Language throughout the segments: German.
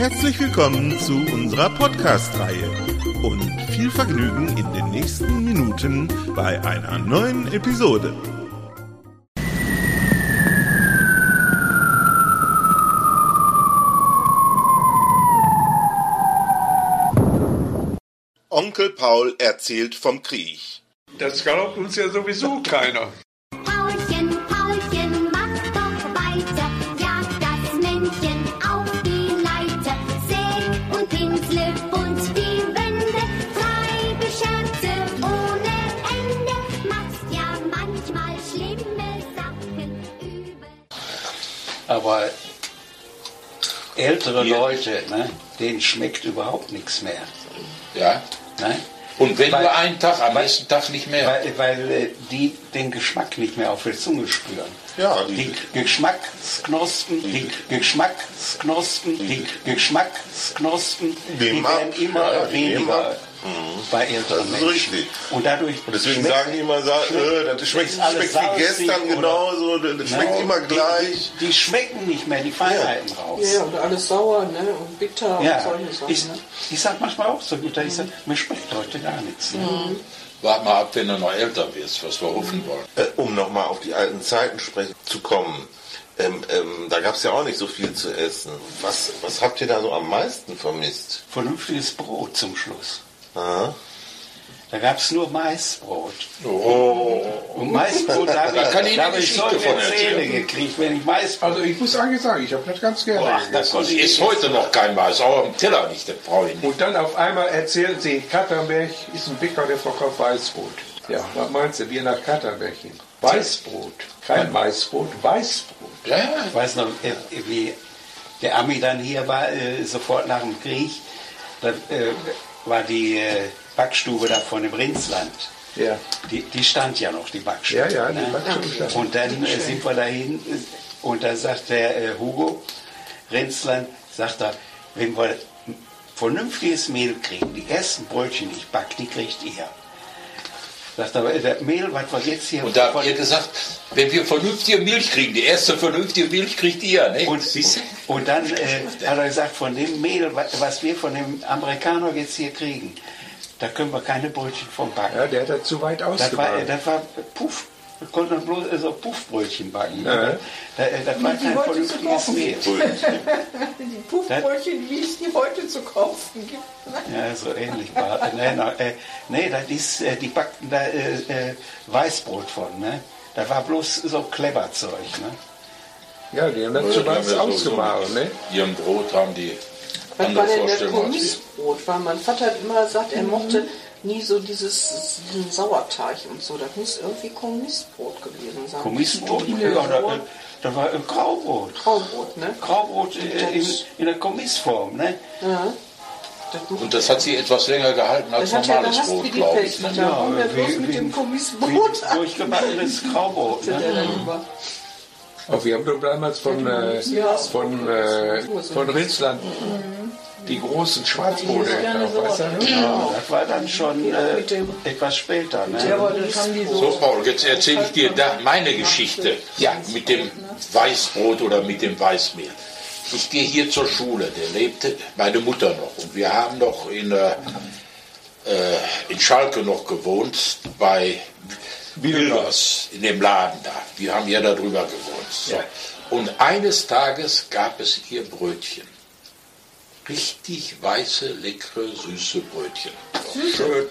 Herzlich willkommen zu unserer Podcast-Reihe und viel Vergnügen in den nächsten Minuten bei einer neuen Episode. Onkel Paul erzählt vom Krieg. Das glaubt uns ja sowieso keiner. Aber ältere Leute, ne, denen schmeckt überhaupt nichts mehr. Ja. Ne? Und wenn Weil- nur einen Tag, am nächsten Tag nicht mehr. Weil, weil äh, die den Geschmack nicht mehr auf der Zunge spüren. Ja, Die die, Geschmacksknospen, die Geschmacksknospen, die Geschmacksknospen, die werden immer Ja, die weniger ab. bei älteren Das ist Menschen. richtig. Und dadurch deswegen schmeckt- sagen die immer, sa- äh, das schmeckt, schmeckt wie gestern oder- genauso, das schmeckt Genau, immer gleich. Die, die schmecken nicht mehr die Feinheiten raus. Ja, und alles sauer ne? und bitter Ja, und solche Sachen. ich, ne? ich sag manchmal auch so gut, ich sag, mir schmeckt heute gar nichts. Ne? Wart mal ab, wenn du noch älter wirst, was wir hoffen wollen. Äh, um nochmal auf die alten Zeiten sprechen zu kommen. Ähm, ähm, da gab es ja auch nicht so viel zu essen. Was, was habt ihr da so am meisten vermisst? Vernünftiges Brot zum Schluss. Aha. Da gab es nur Maisbrot. Oh. Und Maisbrot, da habe ich, da hab ich solche. Zähne gekriegt, wenn ich Maisbrot... Also ich muss eigentlich sagen, ich habe das ganz gerne Boah, das ich Ist heute noch kein Mais, auch am Teller nicht, das brauche ich nicht. Und dann auf einmal erzählen sie, in Katernberg ist ein Bäcker, der verkauft Weißbrot. Ja, was meinst du, wir nach Katernberg hin? Weißbrot. Kein Weißbrot, Weißbrot. Ja, ja. Ich weiß noch, äh, wie der Ami dann hier war, äh, sofort nach dem Krieg, da äh, war die äh, Backstube da von dem Rinsland. Ja. Die, die stand ja noch, die Backstube. Ja, ja, die ne? Backstube stand. Und dann äh, sind wir dahin und da sagt der äh, Hugo Rinsland, sagt er, wenn wir vernünftiges Mehl kriegen, die ersten Brötchen, die ich back, die kriegt ihr. Das Mehl, was wir jetzt hier... Und da habt ihr gesagt, wenn wir vernünftige Milch kriegen, die erste vernünftige Milch kriegt ihr, ne? Und, und dann äh, hat er gesagt, von dem Mehl, wa- was wir von dem Amerikaner jetzt hier kriegen, da können wir keine Brötchen von backen. Ja, der hat das zu weit das, war, ausgebaut. das war Puff. Wir konnten dann bloß äh, so Puffbrötchen backen. Ja. Da, äh, das war kein vernünftiges Mehl. Die Puffbrötchen, wie es die heute zu kaufen gibt. ne? Ja, so ähnlich war. Nee, äh, nee das ist, äh, die backten da äh, äh, Weißbrot von. Ne? Da war bloß so Kleberzeug. Ne? Ja, die haben das weit haben ja so- ausgemalt, ne? Ihrem Brot haben die Was war denn das. Kommissbrot? Weil mein Vater hat immer gesagt, er mochte nie so dieses diesen Sauerteig und so. Das muss irgendwie Kommissbrot gewesen sein. Kommissbrot? Ja, Ja, da, da war äh, Graubrot. Graubrot, ne? Graubrot äh, in, in der Kommissform. Ne? Ja. Das, Und das hat sie etwas länger gehalten als normales gehasst Brot, wie die glaube ich. Ne? Bloß wie- mit wie- dem Kommissbrot. Durchgebackenes Graubrot. Ne? Auch wir haben doch damals von, äh, von, äh, von Rinsland die großen Schwarzbrote gekauft, weißt du? ne? Ja, das war dann schon äh, etwas später. Ne? So, Paul, jetzt erzähle ich dir da meine Geschichte Ja. mit dem Weißbrot oder mit dem Weißmehl. Ich gehe hier zur Schule, der lebte meine Mutter noch und wir haben noch in, äh, äh, in Schalke noch gewohnt bei Wilders in dem Laden da. Wir haben ja da drüber gewohnt. So. Ja. Und eines Tages gab es hier Brötchen. Richtig weiße, leckere, süße Brötchen. Schön.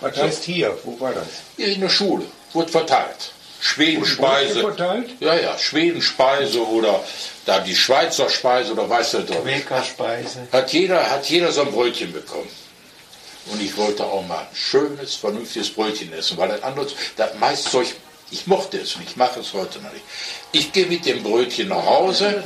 Was heißt hier? Wo war das? Hier in der Schule. Wurde verteilt. Schwedenspeise. Verteilt? Ja, ja, Schwedenspeise oder da die Schweizer Speise oder weiß der Teufel. Quäkerspeise. Hat jeder, hat jeder so ein Brötchen bekommen. Und ich wollte auch mal ein schönes, vernünftiges Brötchen essen, weil das andere, das Maiszeug Ich mochte es nicht, mache es heute noch nicht. Ich gehe mit dem Brötchen nach Hause.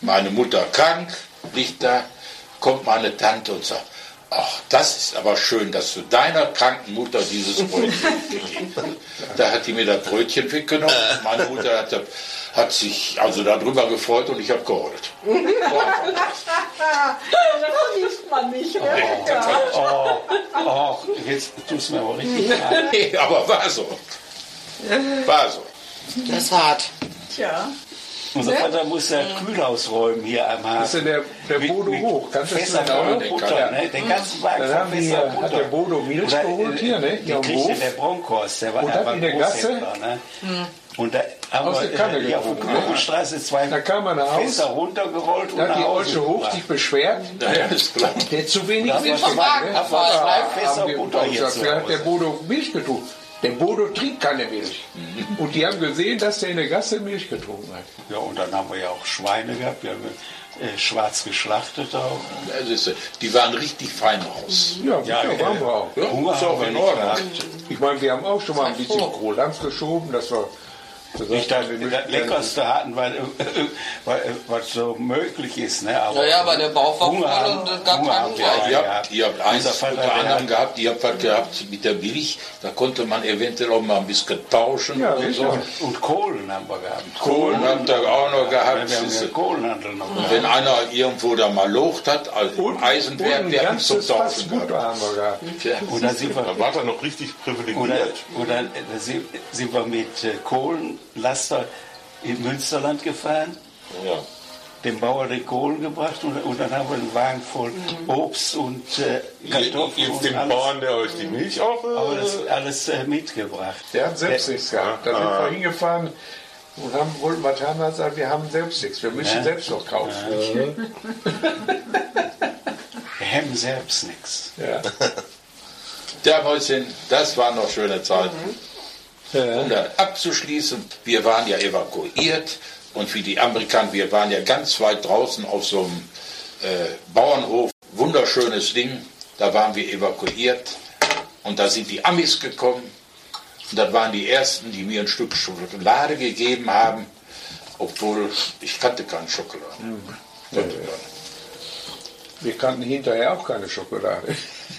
Meine Mutter krank, liegt da, kommt meine Tante und sagt, ach, das ist aber schön, dass du deiner kranken Mutter dieses Brötchen gegeben hast. Da hat die mir das Brötchen weggenommen. Meine Mutter hat, hat sich also darüber gefreut und ich habe geheult. Das liest man nicht. Ne? Oh, oh, jetzt tust du mir aber richtig leid. Nee, aber war so. War so. Das ist hart. Tja. Unser Vater muss ja Kühlhaus räumen hier am Das ist Hafen. ja der, der Mit- Bodo mit hoch. Kannst du das noch? Butter, ne? Den ganzen Wagen Dann haben die, Fässer hat Butter. der Bodo Milch Oder, geholt äh, hier, ne? Die kriegte Hof. der Bronkhorst, der war, Und war in der Gasse? Ne? Und da haben Aus wir der Kanne äh, hier auf der ne? Knoblauchstraße zwei Da kam er nach Haus, Fässer runtergerollt und Da hat die Olsche Hoch sich beschwert, Ja, ist klar. der zu wenig Milch war gemacht, Wagen ne? abfahren. Zwei Fässer Butter hier zu hat der. Bodo Milch getrunken. Der Bodo trinkt keine Milch. Und die haben gesehen, dass der in der Gasse Milch getrunken hat. Ja, und dann haben wir ja auch Schweine gehabt, wir haben äh, schwarz geschlachtet auch. Ist, die waren richtig fein raus. Ja, Ja, ja, äh, waren wir auch. Ja, Hunger ist auch haben wir in Ordnung. Ich meine, wir haben auch schon mal ein bisschen Kohldampf geschoben, dass wir Nicht das, haben, wir das Leckerste hatten, weil, weil, was so möglich ist. Ne? Aber Ja, ja, aber der Bauch war Hunger voll haben- und es gab Hunger keinen alle Ihr habt, gehabt. ihr habt eins unter der anderem hat- gehabt, ihr habt was gehabt mit der Milch, da konnte man eventuell auch mal ein bisschen tauschen Ja, oder sicher. so. Und Kohlen haben wir gehabt. Kohlen habt ihr auch noch Ja, gehabt. wir haben siehst ja. Kohlenhandel noch gehabt. Wenn einer irgendwo da mal locht hat, also Und, im Eisenwerk, und der hat zum Tauschen gehabt. haben wir gehabt. Tja. Und dann sind wir, Da war er noch richtig oder, privilegiert. oder da sind, sind wir mit äh, Kohlenlaster in Münsterland gefahren, Ja. dem Bauer den Kohlen gebracht und, und dann haben wir einen Wagen voll Obst und äh, Kartoffeln Jetzt und den alles, Bauern, der euch die Milch auch. Äh, alles, alles äh, mitgebracht. Der hat selbst nichts gehabt. Da sind wir hingefahren und haben, wollten was haben, hat gesagt, wir haben selbst nichts. Wir müssen Ja. selbst noch kaufen. Wir haben selbst nichts. Ja. Der Mäuschen, das waren noch schöne Zeiten. Um dann abzuschließen, wir waren ja evakuiert und wie die Amerikaner, wir waren ja ganz weit draußen auf so einem äh, Bauernhof, wunderschönes Ding, da waren wir evakuiert und da sind die Amis gekommen und das waren die ersten, die mir ein Stück Schokolade gegeben haben, obwohl ich kannte keine Schokolade. Nicht. Wir kannten hinterher auch keine Schokolade.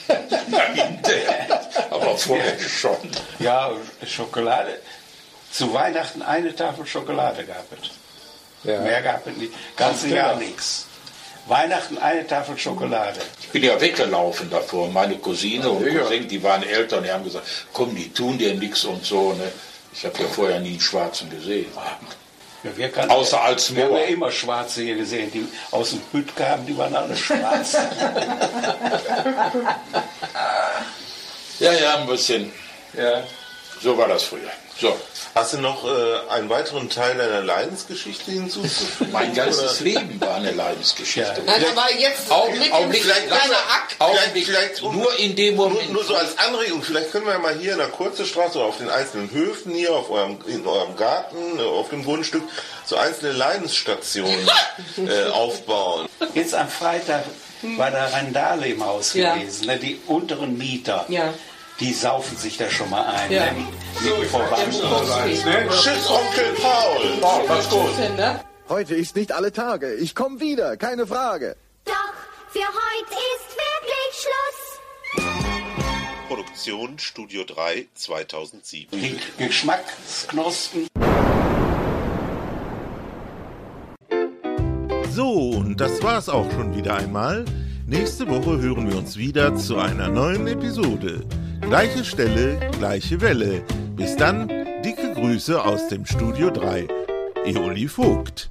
Hinterher, aber vorher schon. Ja, Schokolade. Zu Weihnachten eine Tafel Schokolade gab es. Ja. Mehr gab es nicht. Ganze Ganz Jahr genau. nichts. Weihnachten eine Tafel Schokolade. Ich bin ja weggelaufen davor. Meine Cousine und Ja. Cousin, die waren Eltern, die haben gesagt, komm, die tun dir nichts und so. Ne? Ich habe ja vorher nie einen Schwarzen gesehen. Ja, wir kannten, Außer als wir haben ja Moor. immer Schwarze hier gesehen, die aus dem Hüt kamen, die waren alle schwarz. Ja, ja, ein bisschen. Ja. So war das früher. So, Hast du noch äh, einen weiteren Teil deiner Leidensgeschichte hinzuzufügen? mein ganzes Leben war eine Leidensgeschichte. Nein, aber jetzt Augen- mit Augenblick, kleiner lass mal- Akt. Augenblick, vielleicht- nur in dem Nur, Moment. nur so als Anregung, vielleicht können wir ja mal hier in der Kurze Straße oder auf den einzelnen Höfen hier, auf eurem, in eurem Garten, äh, auf dem Grundstück, so einzelne Leidensstationen äh, aufbauen. Jetzt am Freitag war da Randale im Haus Ja. gewesen. Ne? Die unteren Mieter, Ja. Die saufen sich da schon mal ein. Ja. Ne? Mit Vorwarnung. Tschüss, Onkel Paul! Oh, was gut. Heute ist nicht alle Tage. Ich komme wieder, keine Frage. Doch für heute ist wirklich Schluss. Produktion Studio 3 2007. Die Geschmacksknospen. So, und das war's auch schon wieder einmal. Nächste Woche hören wir uns wieder zu einer neuen Episode. Gleiche Stelle, gleiche Welle. Bis dann, dicke Grüße aus dem Studio 3. Eoli Vogt.